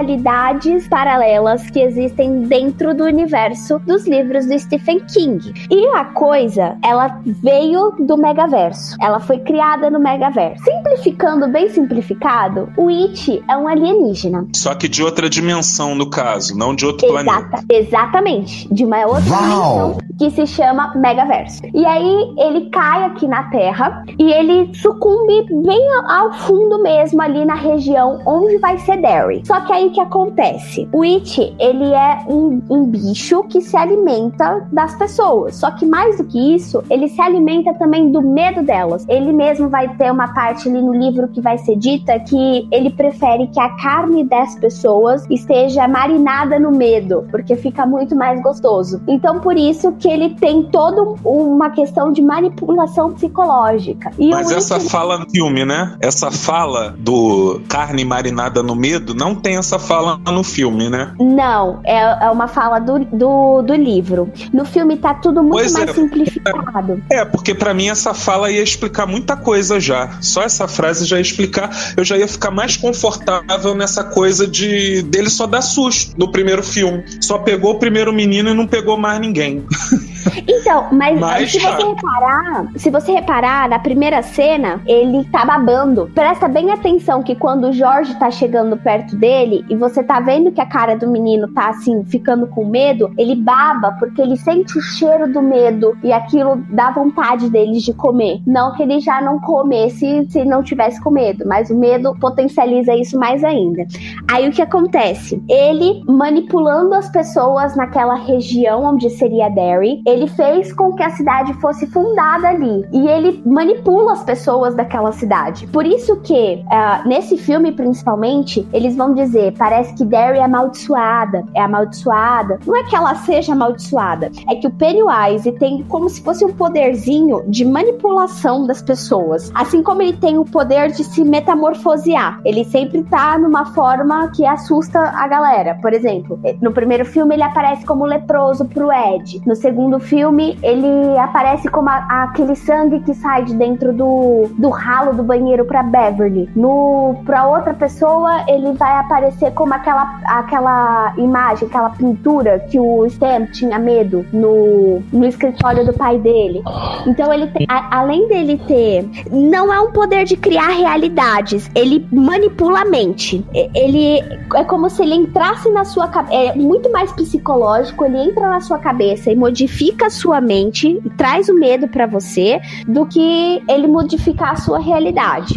paralelas que existem dentro do universo dos livros do Stephen King. E a coisa, ela veio do Megaverso. ela foi criada no Megaverse. Simplificando, bem simplificado, o It é um alienígena. Só que de outra dimensão, no caso, não de outro planeta. Exata, exatamente. De uma outra Uau! dimensão que se chama Megaverso. E aí ele cai aqui na Terra e ele sucumbe bem ao fundo mesmo, ali na região onde vai ser Derry. Só que aí que acontece? O It, ele é um, um bicho que se alimenta das pessoas. Só que mais do que isso, ele se alimenta também do medo delas. Ele mesmo vai ter uma parte ali no livro que vai ser dita que ele prefere que a carne das pessoas esteja marinada no medo, porque fica muito mais gostoso. Então, por isso que ele tem toda uma questão de manipulação psicológica. E Mas essa It- fala no filme, né? Essa fala do carne marinada no medo, não tem essa fala no filme, né? Não, é, é uma fala do, do, do livro. No filme tá tudo muito Pois mais é. simplificado. É, porque pra mim essa fala ia explicar muita coisa já. Só essa frase já ia explicar, eu já ia ficar mais confortável nessa coisa de dele só dar susto no primeiro filme. Só pegou o primeiro menino e não pegou mais ninguém. Então, mas, Mas, se você reparar, se você reparar, na primeira cena, ele tá babando. Presta bem atenção que quando o Jorge tá chegando perto dele e você tá vendo que a cara do menino tá assim, ficando com medo, ele baba porque ele sente o cheiro do medo e aquilo dá vontade deles de comer. Não que ele já não comesse se não tivesse com medo, mas o medo potencializa isso mais ainda. Aí o que acontece? Ele manipulando as pessoas naquela região onde seria Derry, ele fez com que a cidade fosse fundada ali. E ele manipula as pessoas daquela cidade. Por isso que, ah, nesse filme principalmente, eles vão dizer: parece que Derry é amaldiçoada, é amaldiçoada. Não é que ela seja amaldiçoada, é que o Pennywise tem como se fosse um poderzinho de manipulação das pessoas. Assim como ele tem o poder de se metamorfosear. Ele sempre tá numa forma que assusta a galera. Por exemplo, no primeiro filme ele aparece como leproso pro Ed. No segundo filme, ele aparece como a- aquele sangue que sai de dentro do, do ralo do banheiro pra Beverly. No, pra outra pessoa, ele vai aparecer como aquela, aquela imagem, aquela pintura que o Stan tinha medo no, no escritório do pai dele. Então ele tem, a- além dele ter, não é um poder de criar realidades, ele manipula a mente. Ele é como se ele entrasse na sua cabeça, é muito mais psicológico, ele entra na sua cabeça e modifica a sua mente, e traz o medo pra você, do que ele modificar a sua realidade.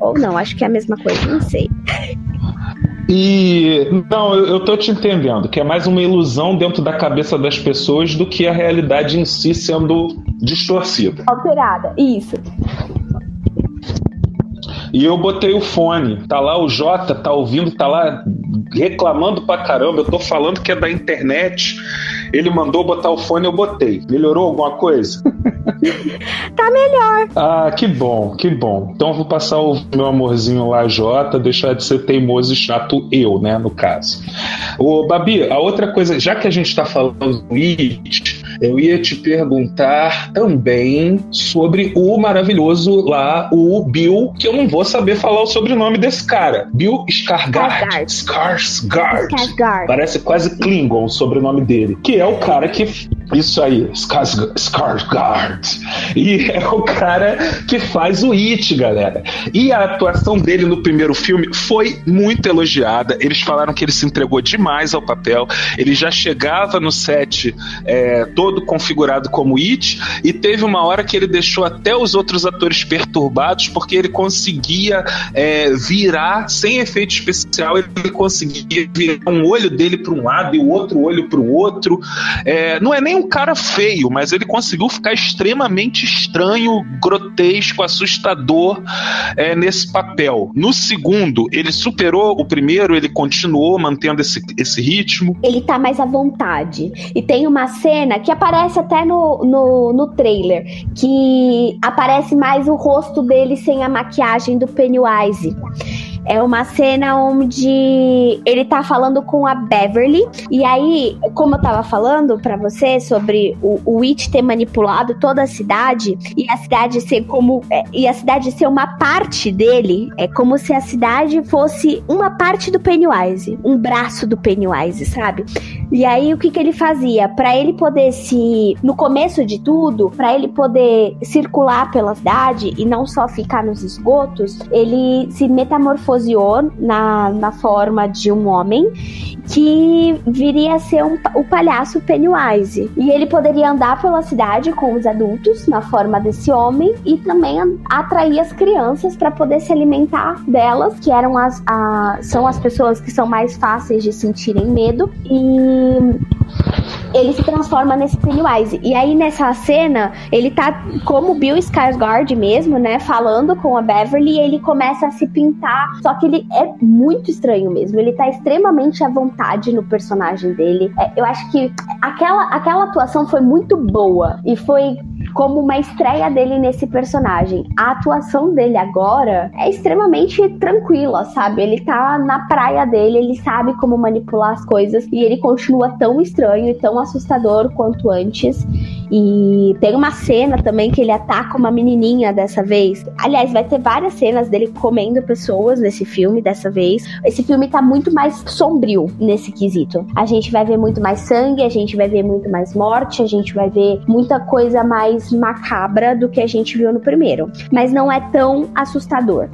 Ou não, acho que é a mesma coisa, não sei. E não, eu, eu tô te entendendo, que é mais uma ilusão dentro da cabeça das pessoas do que a realidade em si sendo distorcida. Alterada, isso. E eu botei o fone, tá lá o Jota, tá ouvindo, tá lá reclamando pra caramba. Eu tô falando que é da internet. Ele mandou botar o fone, eu botei. Melhorou alguma coisa? Tá melhor. Ah, que bom, que bom. Então eu vou passar o meu amorzinho lá, Jota, deixar de ser teimoso e chato eu, né, no caso. Ô, Babi, a outra coisa, já que a gente tá falando do It, eu ia te perguntar também sobre o maravilhoso lá, o Bill, que eu não vou saber falar o sobrenome desse cara. Bill Skarsgård. Skarsgård. Parece quase Klingon o sobrenome dele. Que é o cara que. Isso aí. Skarsgård. E é o cara que faz o It, galera. E a atuação dele no primeiro filme foi muito elogiada. Eles falaram que ele se entregou demais ao papel. Ele já chegava no set é, todo configurado como It. E teve uma hora que ele deixou até os outros atores perturbados porque ele conseguia é, virar sem efeito especial. Ele conseguia virar um olho dele para um lado e o outro olho para o outro. É, não é nem um cara feio, mas ele conseguiu ficar extremamente estranho, grotesco, assustador é, nesse papel. No segundo, ele superou o primeiro, ele continuou mantendo esse, esse ritmo. ele tá mais à vontade. E tem uma cena que aparece até no, no, no trailer, que aparece mais o rosto dele sem a maquiagem do Pennywise. É uma cena onde ele tá falando com a Beverly. E aí, como eu tava falando para você sobre o, o Witch ter manipulado toda a cidade e a cidade ser como. É, e a cidade ser uma parte dele, é como se a cidade fosse uma parte do Pennywise, um braço do Pennywise, sabe? E aí o que que ele fazia? Para ele poder se. No começo de tudo, para ele poder circular pela cidade e não só ficar nos esgotos, ele se metamorfoseou na, na forma de um homem que viria a ser um, o palhaço Pennywise. E ele poderia andar pela cidade com os adultos na forma desse homem e também atrair as crianças para poder se alimentar delas, que eram as a, são as pessoas que são mais fáceis de sentirem medo e ele se transforma nesse Pennywise. E aí nessa cena, ele tá como Bill Skarsgård mesmo, né, falando com a Beverly, e ele começa a se pintar, só que ele é muito estranho mesmo. Ele tá extremamente à vontade no personagem dele. É, eu acho que aquela aquela atuação foi muito boa e foi como uma estreia dele nesse personagem. A atuação dele agora é extremamente tranquila, sabe? Ele tá na praia dele, ele sabe como manipular as coisas e ele continua tão estranho e tão assustador quanto antes. E tem uma cena também que ele ataca uma menininha dessa vez. Aliás, vai ter várias cenas dele comendo pessoas nesse filme dessa vez. Esse filme tá muito mais sombrio nesse quesito. A gente vai ver muito mais sangue, a gente vai ver muito mais morte, a gente vai ver muita coisa mais macabra do que a gente viu no primeiro. Mas não é tão assustador.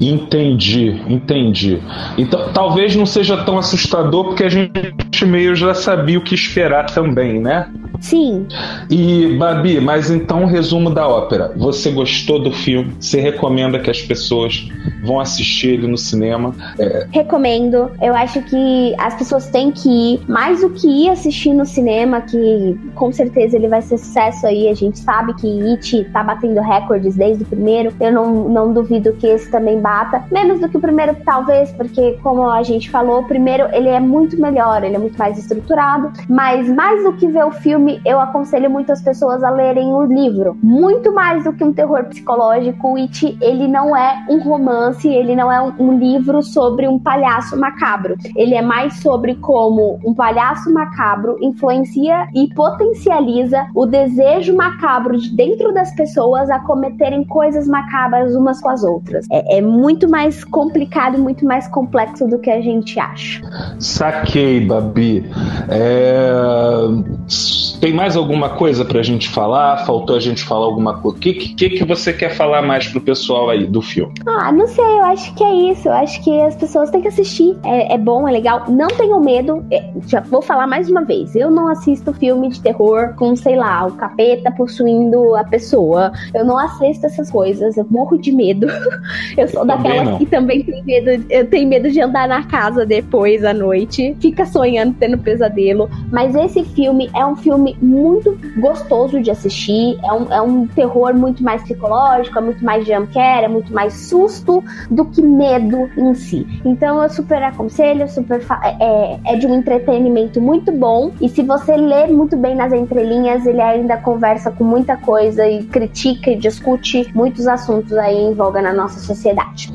Entendi, entendi. Então, talvez não seja tão assustador porque a gente meio já sabia o que esperar também, né? Sim. E, Babi, mas então, resumo da ópera. Você gostou do filme? Você recomenda que as pessoas vão assistir ele no cinema? É... Recomendo. Eu acho que as pessoas têm que ir mais do que ir assistir no cinema, que com certeza ele vai ser sucesso aí. A gente sabe que It tá batendo recordes desde o primeiro. Eu não, não duvido que esse também bata. Menos do que o primeiro, talvez, porque, como a gente falou, o primeiro ele é muito melhor, ele é muito mais estruturado. Mas mais do que ver o filme, eu aconselho muitas pessoas a lerem o livro. Muito mais do que um terror psicológico, It, ele não é um romance, ele não é um, um livro sobre um palhaço macabro. Ele é mais sobre como um palhaço macabro influencia e potencializa o desejo macabro de dentro das pessoas a cometerem coisas macabras umas com as outras. É, é muito mais complicado, muito mais complexo do que a gente acha. Saquei, Babi. É... Tem mais alguma coisa pra gente falar? Faltou a gente falar alguma coisa? O que, que, que você quer falar mais pro pessoal aí do filme? Ah, não sei, eu acho que é isso. Eu acho que as pessoas têm que assistir. É, é bom, é legal. Não tenham medo. É, já vou falar mais uma vez. Eu não assisto filme de terror com, sei lá, o capeta possuindo a pessoa. Eu não assisto essas coisas. Eu morro de medo. eu sou daquelas que também tem medo. Eu tenho medo de andar na casa depois à noite. Fica sonhando, tendo pesadelo. Mas esse filme é um filme muito gostoso de assistir. É um, é um terror muito mais psicológico, é muito mais jumpcare, é muito mais susto do que medo em si. Então eu super aconselho, super é, é, é de um entretenimento muito bom. E se você ler muito bem nas entrelinhas, ele ainda conversa com muita coisa e critica e discute muitos assuntos aí em voga na nossa sociedade.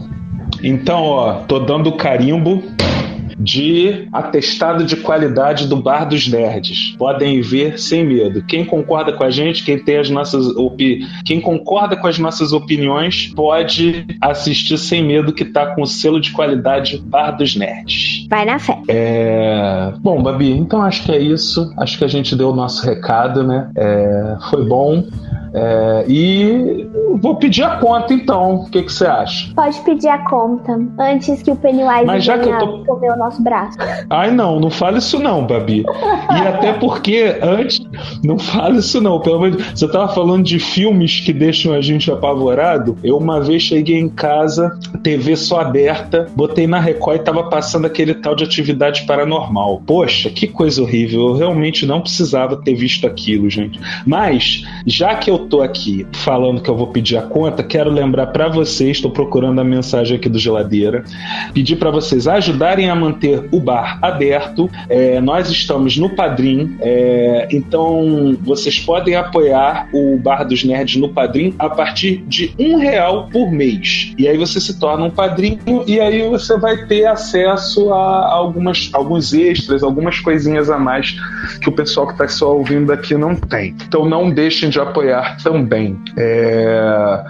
Então, ó, tô dando carimbo de atestado de qualidade do Bar dos Nerds. Podem ver sem medo. Quem concorda com a gente, quem tem as nossas opi... quem concorda com as nossas opiniões, pode assistir sem medo que tá com o selo de qualidade Bar dos Nerds. Vai na fé. É... Bom, Babi, então acho que é isso. Acho que a gente deu o nosso recado, né? É... Foi bom. É, e vou pedir a conta então. O que, você acha? Pode pedir a conta antes que o Pennywise Mas já que eu tô... comer o nosso braço. Ai, não, não fale isso não, Babi. E até porque antes. Não fale isso não, pelo menos. Você tava falando de filmes que deixam a gente apavorado. Eu uma vez cheguei em casa, TV só aberta, botei na Record e tava passando aquele tal de atividade paranormal. Poxa, que coisa horrível. Eu realmente não precisava ter visto aquilo, gente. Mas, já que eu tô aqui falando que eu vou pedir a conta, quero lembrar para vocês, estou procurando a mensagem aqui do Geladeira, pedir para vocês ajudarem a manter o bar aberto. É, nós estamos no Padrim, é, então vocês podem apoiar o Bar dos Nerds no Padrim a partir de um real por mês. E aí você se torna um padrinho e aí você vai ter acesso a algumas, alguns extras, algumas coisinhas a mais que o pessoal que está só ouvindo aqui não tem. Então não deixem de apoiar também. É...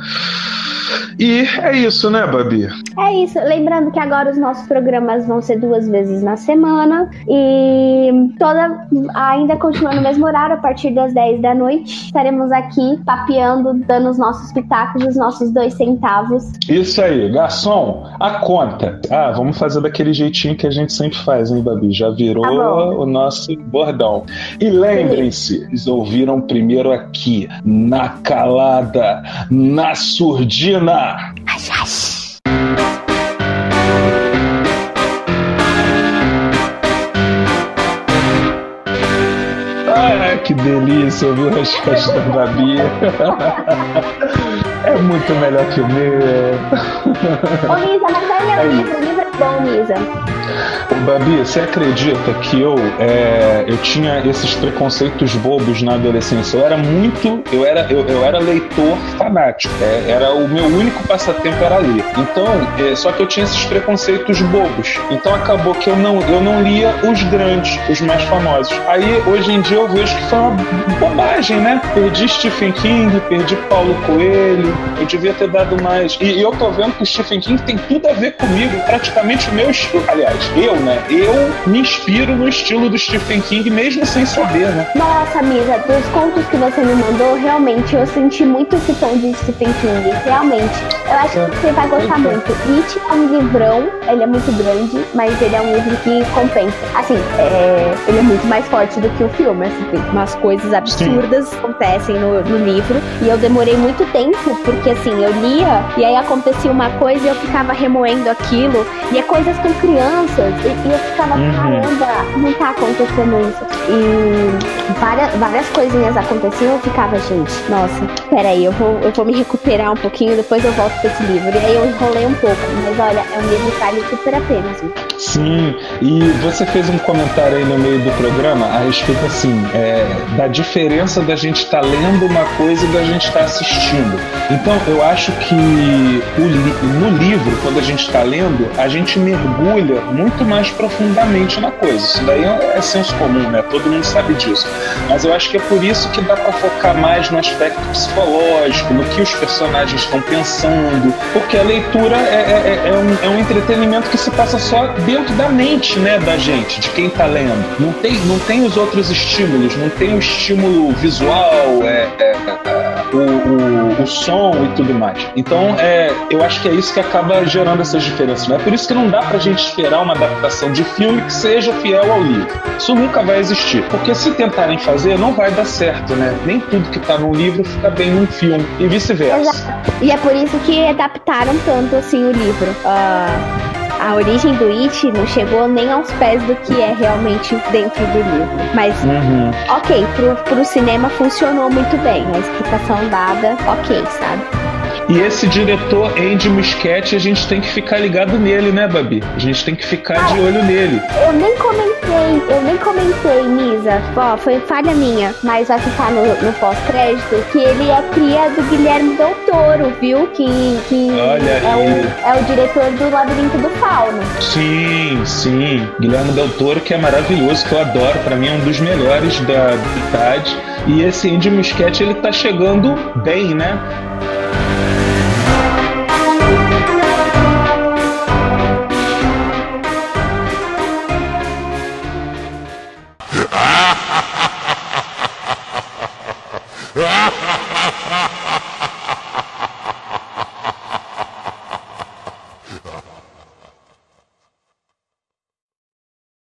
E é isso, né, Babi? É isso. Lembrando que agora os nossos programas vão ser duas vezes na semana e toda ainda continua no mesmo horário, a partir das 10 da noite. Estaremos aqui papeando, dando os nossos pitacos, os nossos dois centavos. Isso aí, garçom, a conta. Ah, vamos fazer daquele jeitinho que a gente sempre faz, hein, Babi? Já virou Tá o nosso bordão. E lembrem-se, eles ouviram primeiro aqui, na calada, na surdina. Ah, que delícia ouvir o resposta da Babi. É muito melhor que o meu. Ô, Lisa, mas aí é É Babi, você acredita que eu, é, eu tinha esses preconceitos bobos na adolescência? Eu era muito. Eu era, eu, eu era leitor fanático. É, era o meu único passatempo era ler. Então, é, só que eu tinha esses preconceitos bobos. Então acabou que eu não, eu não lia os grandes, os mais famosos. Aí hoje em dia eu vejo que foi uma bobagem, né? Perdi Stephen King, perdi Paulo Coelho. Eu devia ter dado mais. E, e eu tô vendo que o Stephen King tem tudo a ver comigo, praticamente o meu estilo. Aliás, eu, né? Eu me inspiro no estilo do Stephen King, mesmo sem saber, né? Nossa, Misa, dos contos que você me mandou, realmente eu senti muito esse tom de Stephen King. Realmente. Eu acho que você vai gostar muito. It é um livrão, ele é muito grande, mas ele é um livro que compensa. Assim, é, ele é muito mais forte do que o filme. Assim, tem umas coisas absurdas que acontecem no, no livro. E eu demorei muito tempo, porque assim, eu lia e aí acontecia uma coisa e eu ficava remoendo aquilo. E é coisas com crianças. E, e eu ficava, Uhum. caramba, não tá acontecendo isso. E várias, várias coisinhas aconteciam, eu ficava, gente, nossa, peraí, eu vou, eu vou me recuperar um pouquinho, depois eu volto pra esse livro. E aí eu enrolei um pouco, mas olha, é um livro que vale super a pena, assim. Sim, e você fez um comentário aí no meio do programa a respeito assim é, da diferença da gente estar lendo uma coisa e da gente estar assistindo. Então eu acho que o no livro, quando a gente está lendo, a gente mergulha muito mais profundamente na coisa. Isso daí é, é senso comum, né? Todo mundo sabe disso. Mas eu acho que é por isso que dá para focar mais no aspecto psicológico, no que os personagens estão pensando, porque a leitura é, é- é um, é um entretenimento que se passa só dentro da mente, né, da gente, de quem tá lendo. Não tem, não tem os outros estímulos, não tem o estímulo visual, é, é, é, o, o, o som e tudo mais. Então, é, eu acho que é isso que acaba gerando essas diferenças. Né? Por isso que não dá pra gente esperar uma adaptação de filme que seja fiel ao livro. Isso nunca vai existir. Porque se tentarem fazer, não vai dar certo, né? Nem tudo que tá num livro fica bem num filme. E vice-versa. E é por isso que adaptaram tanto assim o livro. Ah, a origem do It não chegou nem aos pés do que é realmente dentro do livro. Mas, Uhum. ok, pro, pro cinema funcionou muito bem. A explicação dada, ok, sabe? E esse diretor, Andy Muschietti, a gente tem que ficar ligado nele, né, Babi? A gente tem que ficar de olho nele. Eu nem comentei, eu nem comentei, Misa. Ó, foi falha minha, mas vai ficar no, no pós-crédito que ele é cria do Guilherme Del Toro, viu? Que, que Olha é, o, é o diretor do Labirinto do Fauno. Sim, sim. Guilherme Del Toro, que é maravilhoso, que eu adoro. Pra mim é um dos melhores da idade. E esse Andy Muschietti, ele tá chegando bem, né?